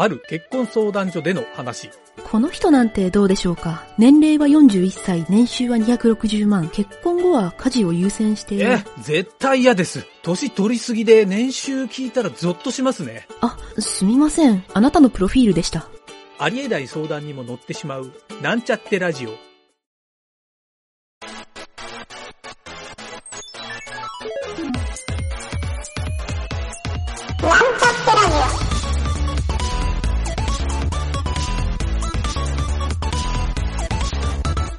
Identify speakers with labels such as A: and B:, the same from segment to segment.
A: ある結婚相談所での話。
B: この人なんてどうでしょうか？年齢は41歳、年収は260万、結婚後は家事を優先している。
A: え、絶対嫌です。年取りすぎで年収聞いたらゾッとしますね。
B: あ、すみません。あなたのプロフィールでした。
A: ありえない相談にも乗ってしまう、なんちゃってラジオ。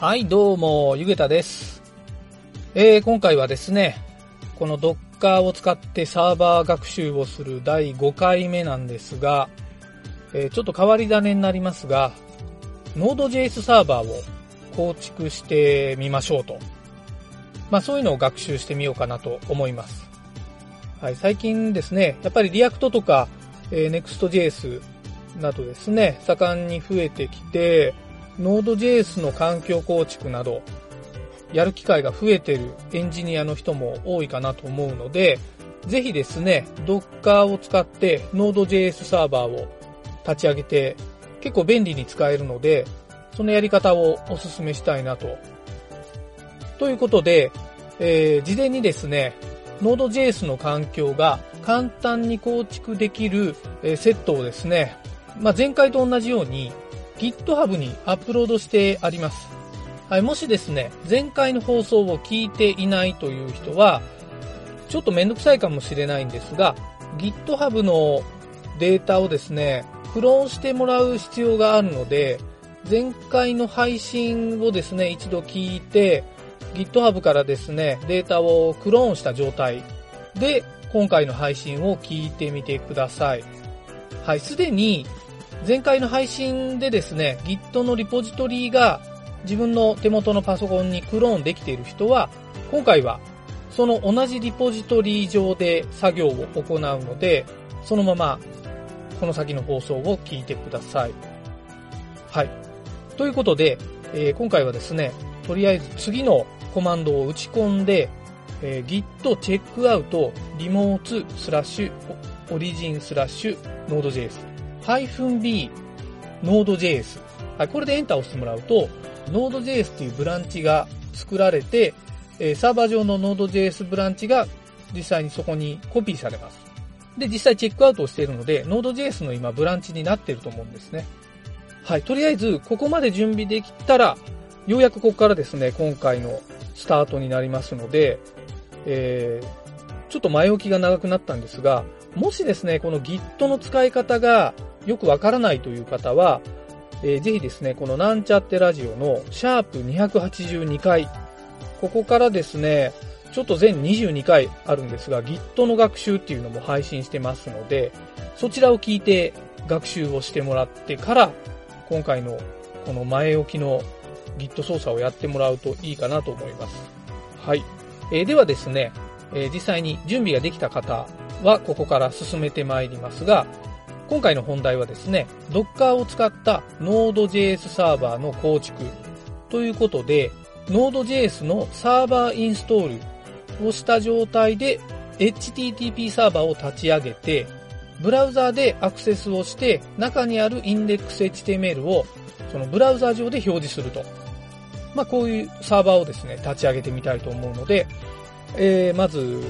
A: はい、どうも、ゆげたです。えー、今回はですね、この Docker を使ってサーバー学習をする第5回目なんですが、えーちょっと変わり種になりますが、Node.js サーバーを構築してみましょうと。まあそういうのを学習してみようかなと思います。はい、最近ですね、やっぱり React とか、えー Next.js などですね、盛んに増えてきて、Node.js の環境構築など、やる機会が増えてるエンジニアの人も多いかなと思うので、ぜひですね、Docker を使って Node.js サーバーを立ち上げて、結構便利に使えるので、そのやり方をお勧めしたいなと。ということで、えー事前にですね、Node.js の環境が簡単に構築できる、えーセットをですね、まあ、前回と同じように GitHub にアップロードしてあります。はい、もしですね、前回の放送を聞いていないという人は、ちょっとめんどくさいかもしれないんですが、GitHub のデータをですね、クローンしてもらう必要があるので、前回の配信をですね、一度聞いて、GitHub からですね、データをクローンした状態で、今回の配信を聞いてみてください。はい、すでに前回の配信でですね、Git のリポジトリが自分の手元のパソコンにクローンできている人は、今回はその同じリポジトリ上で作業を行うので、そのままこの先の放送を聞いてください。はい。ということで、えー今回はですね、とりあえず次のコマンドを打ち込んで、えー git チェックアウトリモーツスラッシュオリジンスラッシュ node.js b node.js はい、これでエンターを押してもらうと node.js っていうブランチが作られて、えサーバー上の node.js ブランチが実際にそこにコピーされます。で、実際チェックアウトをしているので node.js の今ブランチになっていると思うんですね。はい、とりあえずここまで準備できたらようやくここからですね、今回のスタートになりますので、えーちょっと前置きが長くなったんですが、もしですね、この Git の使い方がよくわからないという方は、えーぜひですね、このなんちゃってラジオのシャープ282回、ここからですね、ちょっと全22回あるんですが、Git の学習っていうのも配信してますので、そちらを聞いて学習をしてもらってから、今回のこの前置きの Git 操作をやってもらうといいかなと思います。はい。えーではですね、えー実際に準備ができた方はここから進めてまいりますが、今回の本題はですね、Docker を使った Node.js サーバーの構築ということで、Node.js のサーバーインストールをした状態で HTTP サーバーを立ち上げて、ブラウザーでアクセスをして、中にあるインデックス HTML をそのブラウザー上で表示すると。まあ、こういうサーバーをですね、立ち上げてみたいと思うので、えー、まず、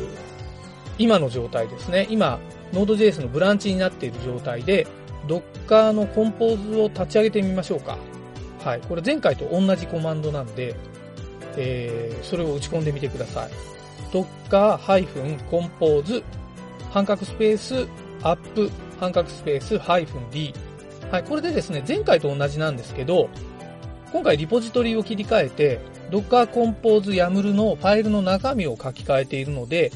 A: 今の状態ですね。今、Node.js のブランチになっている状態で、Docker のコンポーズを立ち上げてみましょうか。はい。これ前回と同じコマンドなんで、えー、それを打ち込んでみてください。docker-compose 半角スペース up 半角スペース -d はい。これでですね、前回と同じなんですけど、今回リポジトリを切り替えて、Docker Compose YAML のファイルの中身を書き換えているので、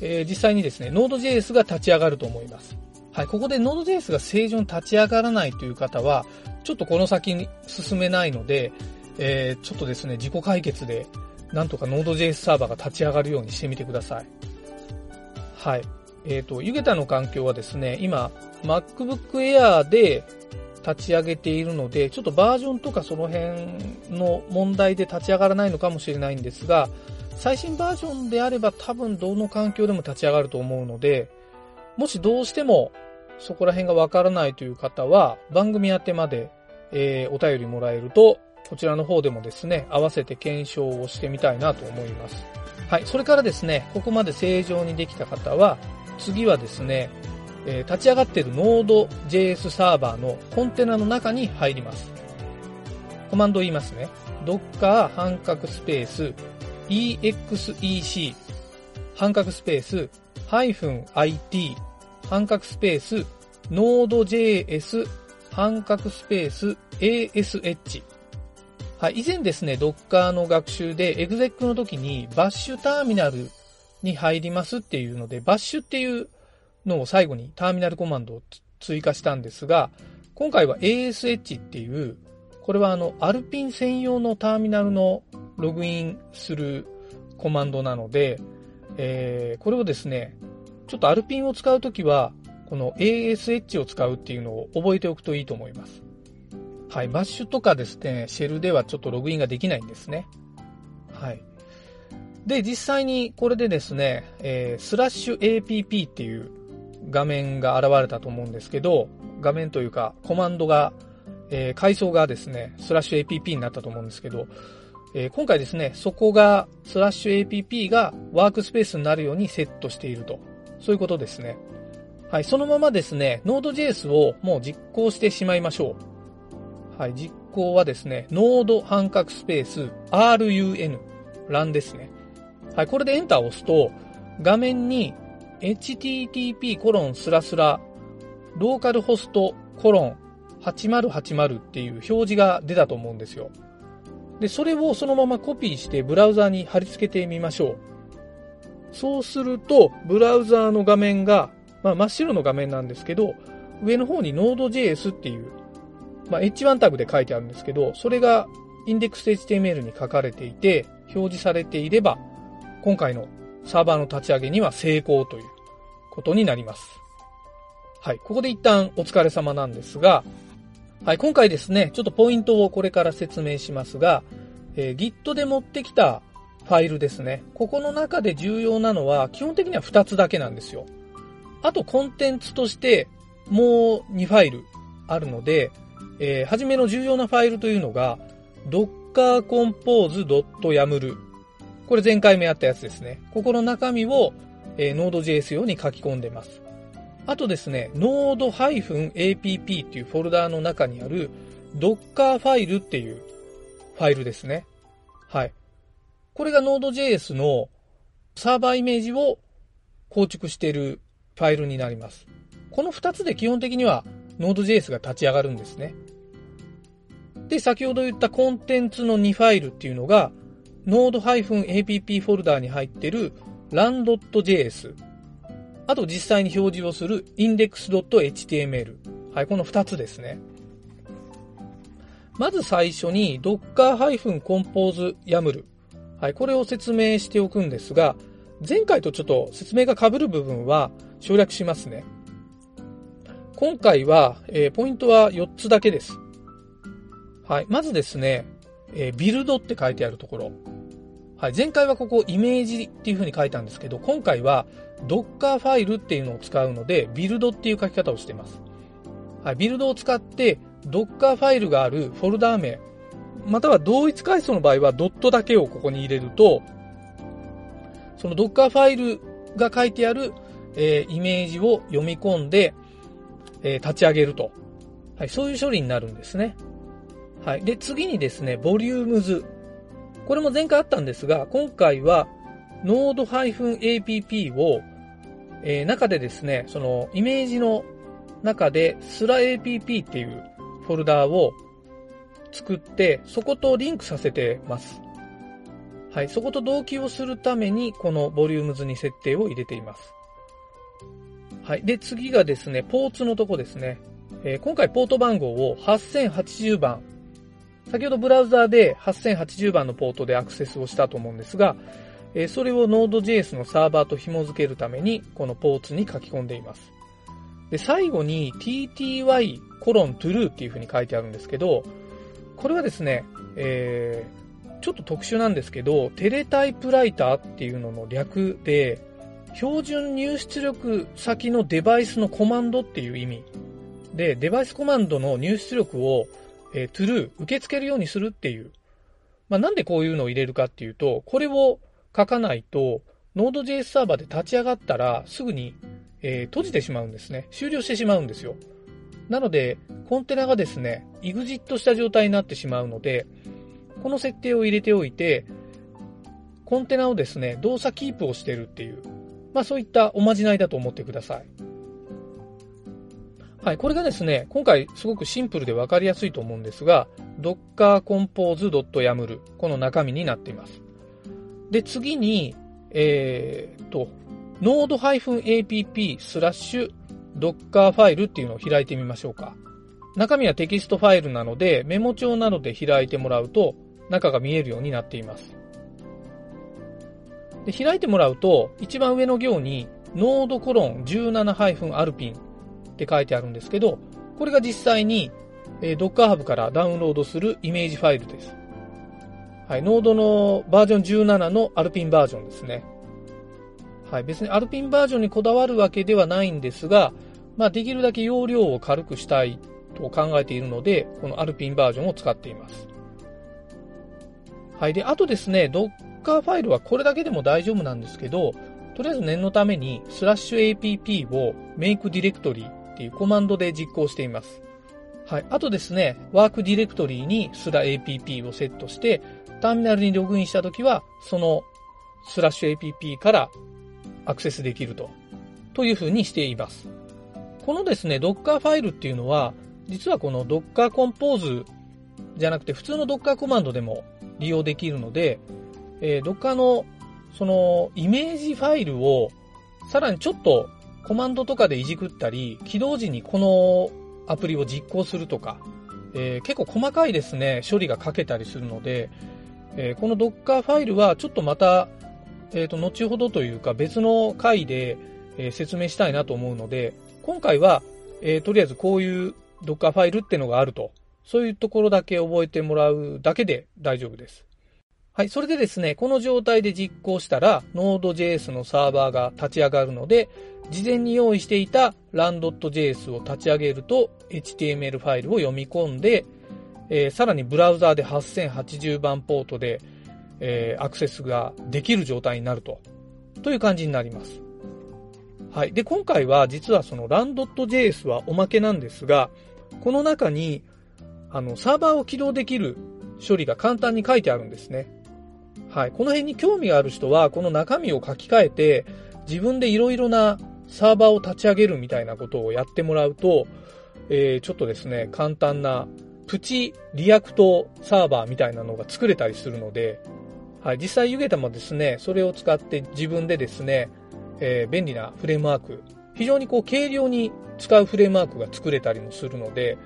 A: えー実際にですね、Node.js が立ち上がると思います。はい、ここで Node.js が正常に立ち上がらないという方は、ちょっとこの先に進めないので、えー、ちょっとですね、自己解決で、なんとか Node.js サーバーが立ち上がるようにしてみてください。はい。えっ、ー、と、ユゲタの環境はですね、今、MacBook Air で立ち上げているので、ちょっとバージョンとかその辺の問題で立ち上がらないのかもしれないんですが、最新バージョンであれば多分どの環境でも立ち上がると思うので、もしどうしてもそこら辺がわからないという方は、番組宛てまで、えー、お便りもらえると、こちらの方でもですね、合わせて検証をしてみたいなと思います。はい、それからですね、ここまで正常にできた方は、次はですね、えー、立ち上がっている Node.js サーバーのコンテナの中に入ります。コマンドを言いますね。docker 半角スペース exec 半角スペース -it 半角スペース Node.js 半角スペース ash はい、以前ですね、Docker の学習で exec の時にバッシュターミナルに入りますっていうので、バッシュっていうのを最後にターミナルコマンドを追加したんですが、今回は ASH っていう、これはあの、アルピン専用のターミナルのログインするコマンドなので、えー、これをですね、ちょっとアルピンを使うときは、この ASH を使うっていうのを覚えておくといいと思います。はい、バッシュとかですね、シェルではちょっとログインができないんですね。はい。で、実際にこれでですね、えー、スラッシュ APP っていう画面が現れたと思うんですけど、画面というかコマンドが、えー、階層がですね、スラッシュ APP になったと思うんですけど、えー、今回ですね、そこが、スラッシュ APP がワークスペースになるようにセットしていると。そういうことですね。はい、そのままですね、Node.js をもう実行してしまいましょう。はい、実行はですね、Node 半角スペース RUN、ランですね。はい、これでエンターを押すと、画面に http コロンスラスラローカルホストコロン8080っていう表示が出たと思うんですよ。で、それをそのままコピーしてブラウザーに貼り付けてみましょう。そうすると、ブラウザーの画面が、まあ、真っ白の画面なんですけど、上の方に Node.js っていう、まあ、H1 タグで書いてあるんですけど、それが index.html に書かれていて、表示されていれば、今回のサーバーの立ち上げには成功ということになります。はい。ここで一旦お疲れ様なんですが、はい。今回ですね、ちょっとポイントをこれから説明しますが、えー、Git で持ってきたファイルですね。ここの中で重要なのは、基本的には2つだけなんですよ。あと、コンテンツとして、もう2ファイルあるので、えー、初めの重要なファイルというのが、dockercompose.yaml これ前回目やったやつですね。ここの中身を、えー、Node.js 用に書き込んでます。あとですね、node-app っていうフォルダーの中にある Docker ファイルっていうファイルですね。はい。これが Node.js のサーバーイメージを構築しているファイルになります。この2つで基本的には Node.js が立ち上がるんですね。で、先ほど言ったコンテンツの2ファイルっていうのが Node-app フォルダーに入っている run.js。あと実際に表示をする index.html。はい、この2つですね。まず最初に docker-compose-yaml。はい、これを説明しておくんですが、前回とちょっと説明が被る部分は省略しますね。今回は、えー、ポイントは4つだけです。はい。まずですね、えー、ビルドって書いてあるところ。はい。前回はここイメージっていう風に書いたんですけど、今回は Docker ファイルっていうのを使うので、ビルドっていう書き方をしています。はい。ビルドを使って、Docker ファイルがあるフォルダー名、または同一階層の場合はドットだけをここに入れると、その Docker ファイルが書いてある、えー、イメージを読み込んで、えー、立ち上げると。はい。そういう処理になるんですね。はい。で、次にですね、ボリュームズ。これも前回あったんですが、今回は Node-app を、えー、中でですね、そのイメージの中で SLAApp っていうフォルダーを作って、そことリンクさせてます。はい。そこと同期をするために、このボリュームズに設定を入れています。はい。で、次がですね、ポーツのとこですね。えー今回ポート番号を8080番。先ほどブラウザーで8080番のポートでアクセスをしたと思うんですが、えそれを Node.js のサーバーと紐付けるために、このポーツに書き込んでいます。で、最後に tty コロン true っていう風に書いてあるんですけど、これはですね、えーちょっと特殊なんですけど、テレタイプライターっていうのの略で、標準入出力先のデバイスのコマンドっていう意味。で、デバイスコマンドの入出力を、えー true、受け付けるようにするっていう。まあ、なんでこういうのを入れるかっていうと、これを書かないと、Node.js サーバーで立ち上がったらすぐに、えー閉じてしまうんですね。終了してしまうんですよ。なので、コンテナがですね、エグジットした状態になってしまうので、この設定を入れておいて、コンテナをですね、動作キープをしてるっていう、まあそういったおまじないだと思ってください。はい、これがですね、今回すごくシンプルでわかりやすいと思うんですが、docker compose.yaml この中身になっています。で、次に、えーっと、node-app スラッシュ docker ファイルっていうのを開いてみましょうか。中身はテキストファイルなので、メモ帳などで開いてもらうと、中が見えるようになっています。で開いてもらうと、一番上の行に、 node コロン 17-alpine って書いてあるんですけど、これが実際に、えー Docker Hub からダウンロードするイメージファイルです。はい、ノードのバージョン17のアルピンバージョンですね。はい、別にアルピンバージョンにこだわるわけではないんですが、まあ、できるだけ容量を軽くしたいと考えているので、このアルピンバージョンを使っています。はい。で、あとですね、Docker ファイルはこれだけでも大丈夫なんですけど、とりあえず念のために、スラッシュ app を make directory っていうコマンドで実行しています。はい。あとですね、ワークディレクトリにスラ app をセットして、ターミナルにログインしたときは、そのスラッシュ app からアクセスできると、というふうにしています。このですね、Docker ファイルっていうのは、実はこの Docker Compose じゃなくて普通の Docker コマンドでも利用できるので、えー Docker のそのイメージファイルをさらにちょっとコマンドとかでいじくったり、起動時にこのアプリを実行するとか、えー結構細かいですね、処理が書けたりするので、えーこの Docker ファイルはちょっとまた、えっ、と、後ほどというか別の回で、え説明したいなと思うので、今回は、えーとりあえずこういう Docker ファイルってのがあると、そういうところだけ覚えてもらうだけで大丈夫です。はい、それでですね、この状態で実行したら、Node.js のサーバーが立ち上がるので、事前に用意していた run.js を立ち上げると、HTML ファイルを読み込んで、えーさらにブラウザーで8080番ポートで、えーアクセスができる状態になると、という感じになります。はい。で、今回は実はその run.js はおまけなんですが、この中に、あの、サーバーを起動できる処理が簡単に書いてあるんですね。はい。この辺に興味がある人は、この中身を書き換えて、自分でいろいろなサーバーを立ち上げるみたいなことをやってもらうと、えーちょっとですね、簡単なプチ React サーバーみたいなのが作れたりするので、はい。実際ユゲタもですね、それを使って自分でですね、えー便利なフレームワーク、非常にこう軽量に使うフレームワークが作れたりもするので、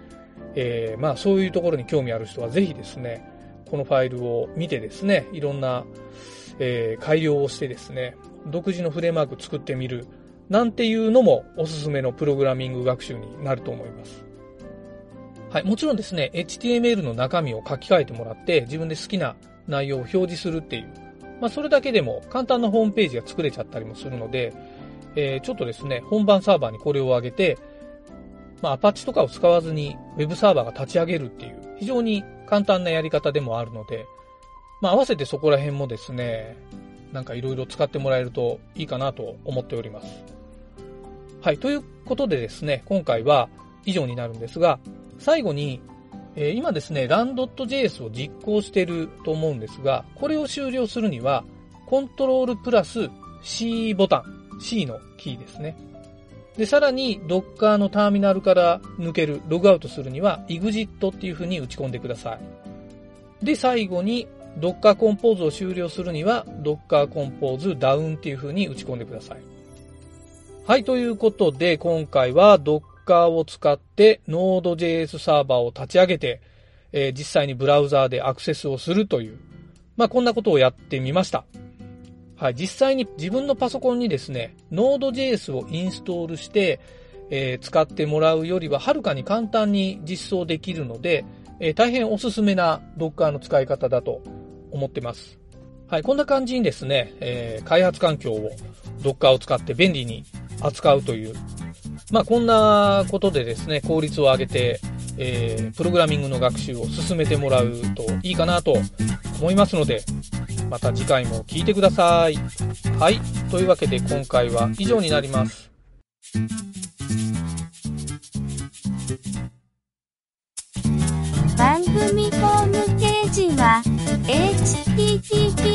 A: えーまあそういうところに興味ある人はぜひですね、このファイルを見てですね、いろんな、えー改良をしてですね、独自のフレームワーク作ってみる、なんていうのもおすすめのプログラミング学習になると思います。はい、もちろんですね、HTML の中身を書き換えてもらって、自分で好きな内容を表示するっていう、まあそれだけでも簡単なホームページが作れちゃったりもするので、えーちょっとですね、本番サーバーにこれを上げて、まあ、アパッチとかを使わずに Web サーバーが立ち上げるっていう、非常に簡単なやり方でもあるので、まあ、合わせてそこら辺もですね、なんかいろいろ使ってもらえるといいかなと思っております。はい。ということでですね、今回は以上になるんですが、最後に、えー今ですね、run.js を実行していると思うんですが、これを終了するには、コントロールプラス C ボタン、C のキーですね。で、さらに Docker のターミナルから抜ける、ログアウトするには exit っていう風に打ち込んでください。で、最後に Docker Compose を終了するには Docker Compose Down っていう風に打ち込んでください。はい、ということで、今回は Docker カーを使って Node.js サーバーを立ち上げて、えー実際にブラウザーでアクセスをするという、まあ、こんなことをやってみました。はい、実際に自分のパソコンにですね、Node.js をインストールして、えー使ってもらうよりははるかに簡単に実装できるので、えー大変おすすめな Docker の使い方だと思ってます。はい、こんな感じにですね、えー開発環境を Docker を使って便利に扱うという、まあこんなことでですね、効率を上げて、えープログラミングの学習を進めてもらうといいかなと思いますので、また次回も聞いてください。はい。というわけで今回は以上になります。
C: 番組ホームページは https